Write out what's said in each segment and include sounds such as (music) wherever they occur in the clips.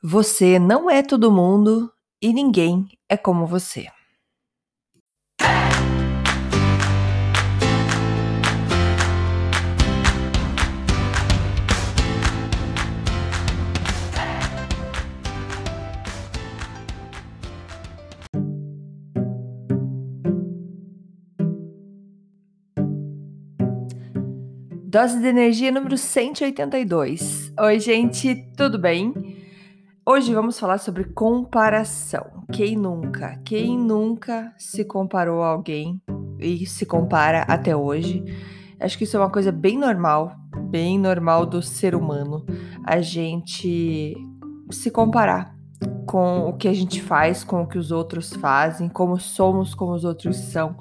Você não é todo mundo e ninguém é como você. Dose de energia número 182. Oi, gente, tudo bem? Hoje vamos falar sobre comparação. Quem nunca? Quem nunca se comparou a alguém e se compara até hoje? Acho que isso é uma coisa bem normal, bem normal do ser humano, a gente se comparar com o que a gente faz, com o que os outros fazem, como somos, como os outros são.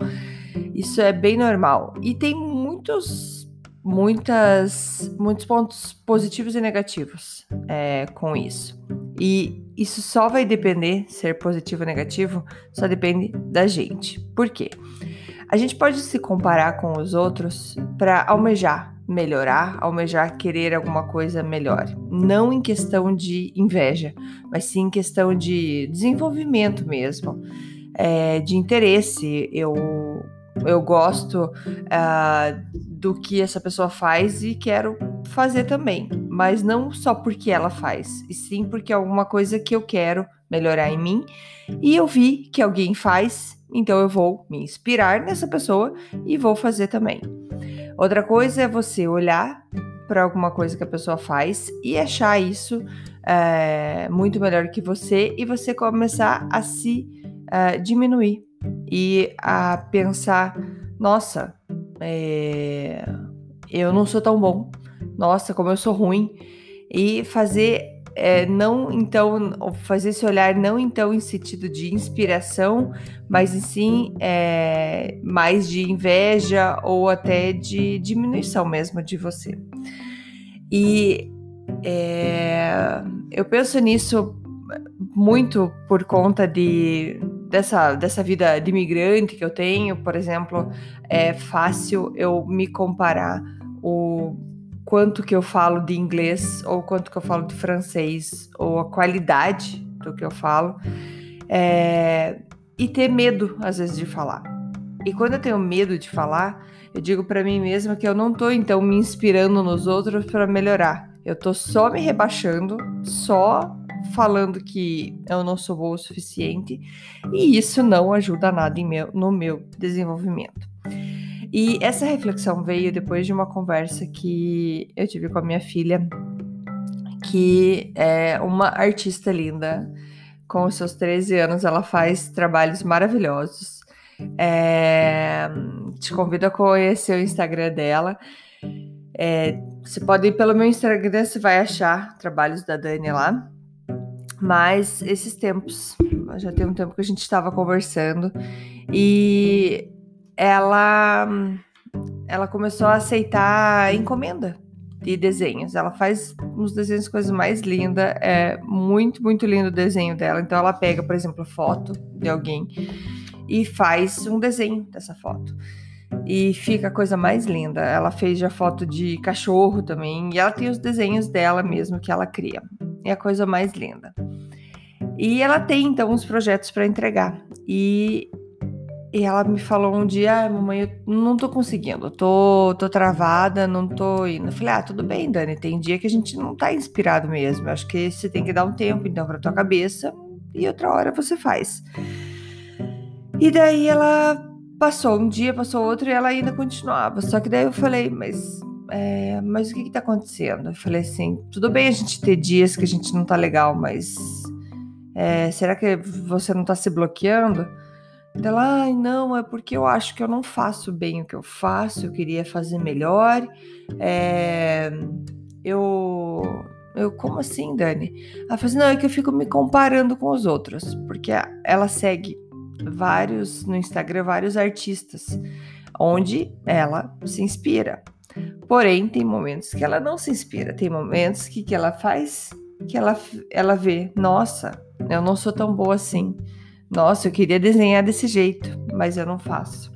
Isso é bem normal. E tem muitos muitas, muitos pontos positivos e negativos é, com isso. E isso só vai depender, ser positivo ou negativo, só depende da gente. Por quê? A gente pode se comparar com os outros para almejar melhorar, almejar querer alguma coisa melhor. Não em questão de inveja, mas sim em questão de desenvolvimento mesmo, é, de interesse. Eu eu gosto uh, do que essa pessoa faz e quero fazer também, mas não só porque ela faz, e sim porque é alguma coisa que eu quero melhorar em mim e eu vi que alguém faz, então eu vou me inspirar nessa pessoa e vou fazer também. Outra coisa é você olhar para alguma coisa que a pessoa faz e achar isso é, muito melhor que você e você começar a se é, diminuir e a pensar: nossa, é, eu não sou tão bom, nossa, como eu sou ruim, e fazer. É, não então fazer esse olhar não então em sentido de inspiração, mas sim é, mais de inveja ou até de diminuição mesmo de você. E é, eu penso nisso muito por conta de dessa, dessa vida de imigrante que eu tenho, por exemplo, é fácil eu me comparar o quanto que eu falo de inglês ou quanto que eu falo de francês ou a qualidade do que eu falo é, e ter medo às vezes de falar. E quando eu tenho medo de falar, eu digo para mim mesma que eu não tô então me inspirando nos outros para melhorar. Eu tô só me rebaixando, só falando que eu não sou boa o suficiente e isso não ajuda nada meu, no meu desenvolvimento. E essa reflexão veio depois de uma conversa que eu tive com a minha filha, que é uma artista linda. Com os seus 13 anos, ela faz trabalhos maravilhosos. É, te convido a conhecer o Instagram dela. É, você pode ir pelo meu Instagram, você vai achar trabalhos da Dani lá. Mas esses tempos, já tem um tempo que a gente estava conversando e ela ela começou a aceitar encomenda de desenhos. Ela faz uns desenhos coisas mais lindas, é muito muito lindo o desenho dela. Então ela pega, por exemplo, foto de alguém e faz um desenho dessa foto. E fica a coisa mais linda. Ela fez já foto de cachorro também. E ela tem os desenhos dela mesmo que ela cria. É a coisa mais linda. E ela tem então uns projetos para entregar. E, e ela me falou um dia: ah, mamãe, eu não tô conseguindo, tô, tô travada, não tô indo. Eu falei: ah, tudo bem, Dani, tem dia que a gente não tá inspirado mesmo. Eu acho que você tem que dar um tempo então para tua cabeça e outra hora você faz. E daí ela passou um dia, passou outro e ela ainda continuava. Só que daí eu falei: mas é, mas o que, que tá acontecendo? Eu falei assim: tudo bem a gente ter dias que a gente não tá legal, mas é, será que você não está se bloqueando? Ela, ai, não, é porque eu acho que eu não faço bem o que eu faço, eu queria fazer melhor. É, eu, eu, como assim, Dani? Ela falou assim, não, é que eu fico me comparando com os outros, porque ela segue vários, no Instagram, vários artistas, onde ela se inspira. Porém, tem momentos que ela não se inspira, tem momentos que, que ela faz, que ela, ela vê, nossa, eu não sou tão boa assim. Nossa, eu queria desenhar desse jeito, mas eu não faço.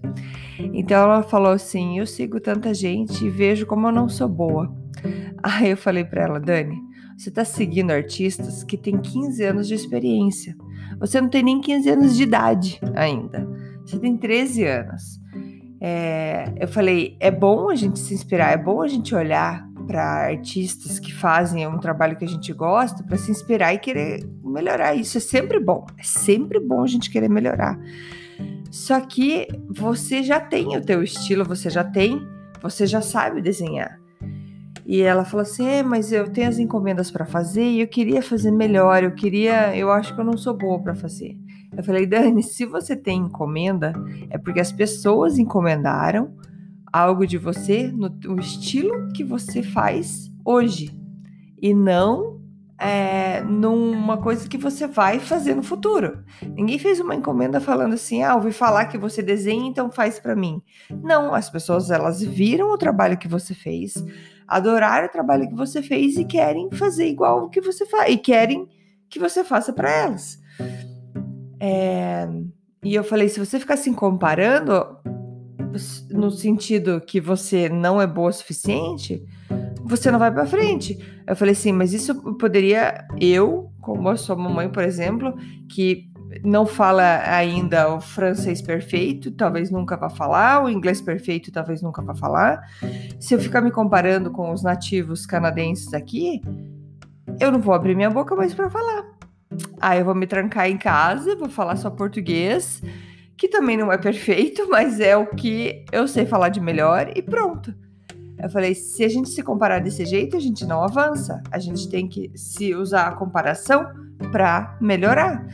Então ela falou assim: Eu sigo tanta gente e vejo como eu não sou boa. (laughs) Aí eu falei para ela, Dani, você está seguindo artistas que têm 15 anos de experiência. Você não tem nem 15 anos de idade ainda. Você tem 13 anos. É, eu falei, é bom a gente se inspirar, é bom a gente olhar para artistas que fazem um trabalho que a gente gosta para se inspirar e querer melhorar. Isso é sempre bom. É sempre bom a gente querer melhorar. Só que você já tem o teu estilo, você já tem, você já sabe desenhar. E ela falou assim: é, mas eu tenho as encomendas para fazer e eu queria fazer melhor, eu queria, eu acho que eu não sou boa para fazer. Eu falei, Dani, se você tem encomenda, é porque as pessoas encomendaram algo de você no, no estilo que você faz hoje e não é, numa coisa que você vai fazer no futuro. Ninguém fez uma encomenda falando assim, ah, ouvi falar que você desenha, então faz para mim. Não, as pessoas elas viram o trabalho que você fez, adoraram o trabalho que você fez e querem fazer igual o que você faz e querem que você faça para elas. É, e eu falei, se você ficar se comparando no sentido que você não é boa o suficiente, você não vai para frente. Eu falei assim, mas isso poderia eu, como a sua mamãe, por exemplo, que não fala ainda o francês perfeito, talvez nunca vá falar, o inglês perfeito, talvez nunca vá falar. Se eu ficar me comparando com os nativos canadenses aqui, eu não vou abrir minha boca mais para falar. Aí eu vou me trancar em casa, vou falar só português, que também não é perfeito, (laughs) mas é o que eu sei falar de melhor e pronto. Eu falei, se a gente se comparar desse jeito, a gente não avança. A gente tem que se usar a comparação para melhorar.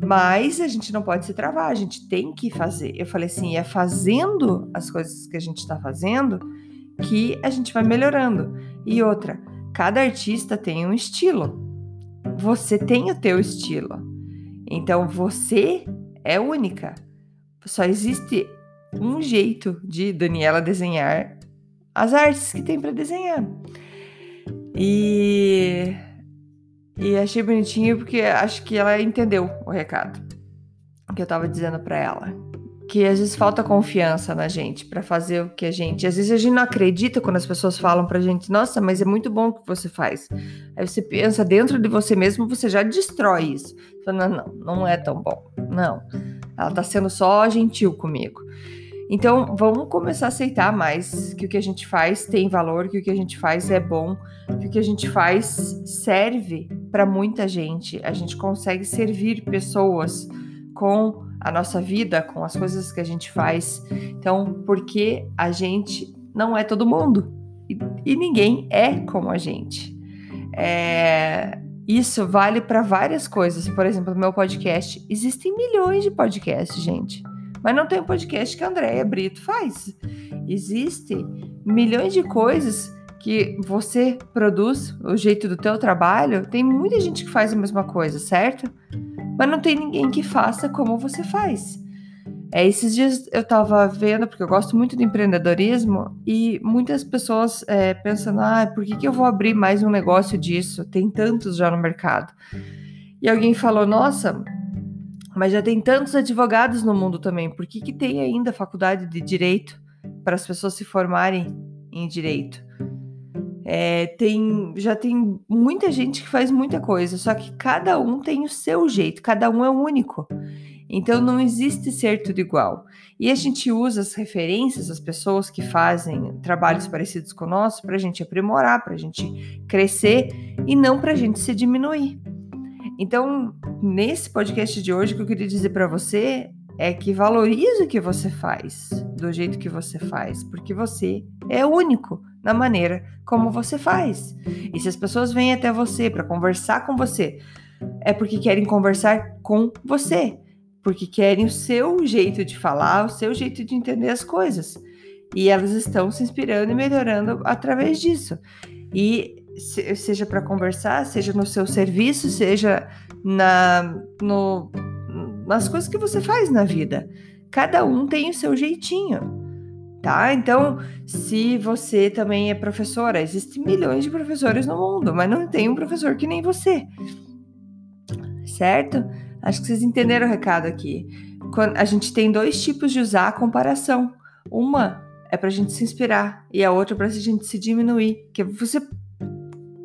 Mas a gente não pode se travar, a gente tem que fazer. Eu falei assim, é fazendo as coisas que a gente está fazendo que a gente vai melhorando. E outra, cada artista tem um estilo você tem o teu estilo. Então você é única. Só existe um jeito de Daniela desenhar as artes que tem para desenhar. E e achei bonitinho porque acho que ela entendeu o recado que eu tava dizendo para ela que às vezes falta confiança na gente para fazer o que a gente. Às vezes a gente não acredita quando as pessoas falam pra gente, nossa, mas é muito bom o que você faz. Aí você pensa dentro de você mesmo, você já destrói isso. Você fala, não, não, não é tão bom. Não. Ela tá sendo só gentil comigo. Então, vamos começar a aceitar mais que o que a gente faz tem valor, que o que a gente faz é bom, que o que a gente faz serve para muita gente. A gente consegue servir pessoas com a nossa vida, com as coisas que a gente faz. Então, porque a gente não é todo mundo e, e ninguém é como a gente. É, isso vale para várias coisas. Por exemplo, no meu podcast, existem milhões de podcasts, gente. Mas não tem um podcast que a Andréia Brito faz. Existem milhões de coisas que você produz, o jeito do teu trabalho. Tem muita gente que faz a mesma coisa, certo? mas não tem ninguém que faça como você faz. É, esses dias eu estava vendo, porque eu gosto muito de empreendedorismo, e muitas pessoas é, pensando: ah, por que, que eu vou abrir mais um negócio disso? Tem tantos já no mercado. E alguém falou: nossa, mas já tem tantos advogados no mundo também, por que, que tem ainda faculdade de direito para as pessoas se formarem em direito? É, tem, já tem muita gente que faz muita coisa, só que cada um tem o seu jeito, cada um é único. Então não existe ser tudo igual. E a gente usa as referências, as pessoas que fazem trabalhos parecidos com o nosso, para a gente aprimorar, para a gente crescer e não para a gente se diminuir. Então, nesse podcast de hoje, o que eu queria dizer para você é que valorize o que você faz, do jeito que você faz, porque você é único na maneira como você faz. E se as pessoas vêm até você para conversar com você, é porque querem conversar com você, porque querem o seu jeito de falar, o seu jeito de entender as coisas. E elas estão se inspirando e melhorando através disso. E seja para conversar, seja no seu serviço, seja na, no, nas coisas que você faz na vida. Cada um tem o seu jeitinho tá? Então, se você também é professora, existem milhões de professores no mundo, mas não tem um professor que nem você, certo? Acho que vocês entenderam o recado aqui. Quando a gente tem dois tipos de usar a comparação. Uma é para a gente se inspirar e a outra para a gente se diminuir. Que você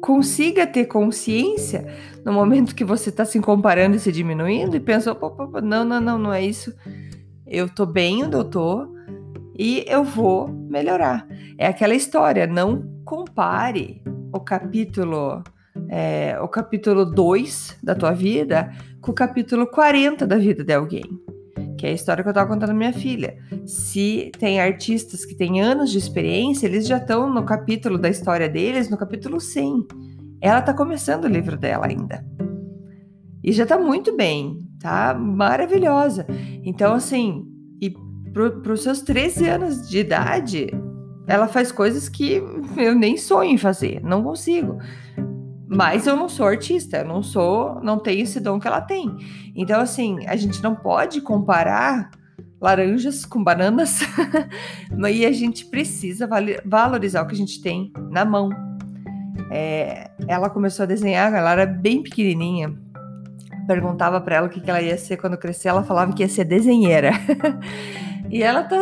consiga ter consciência no momento que você está se comparando e se diminuindo e pensa, não, não, não, não é isso. Eu tô bem tô e eu vou melhorar. É aquela história, não compare o capítulo é, o capítulo 2 da tua vida com o capítulo 40 da vida de alguém. Que é a história que eu tava contando à minha filha. Se tem artistas que têm anos de experiência, eles já estão no capítulo da história deles, no capítulo 100. Ela tá começando o livro dela ainda. E já tá muito bem, tá maravilhosa. Então, assim, e para os seus 13 anos de idade, ela faz coisas que eu nem sonho em fazer, não consigo. Mas eu não sou artista, eu não sou, não tenho esse dom que ela tem. Então, assim, a gente não pode comparar laranjas com bananas, (laughs) e a gente precisa valorizar o que a gente tem na mão. É, ela começou a desenhar, ela era bem pequenininha. Perguntava para ela o que, que ela ia ser quando crescer, ela falava que ia ser desenheira. (laughs) e ela tá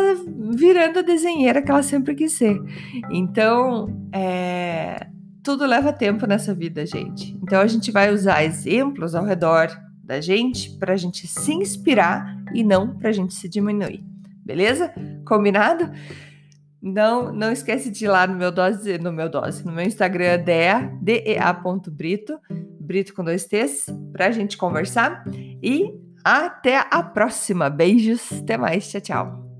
virando a desenheira que ela sempre quis ser. Então, é, tudo leva tempo nessa vida, gente. Então a gente vai usar exemplos ao redor da gente para a gente se inspirar e não para a gente se diminuir. Beleza? Combinado? Não, não esquece de ir lá no meu dose, no meu dose, no meu Instagram dea, dea.brito, brito com dois T's, para a gente conversar. E até a próxima. Beijos, até mais, tchau, tchau.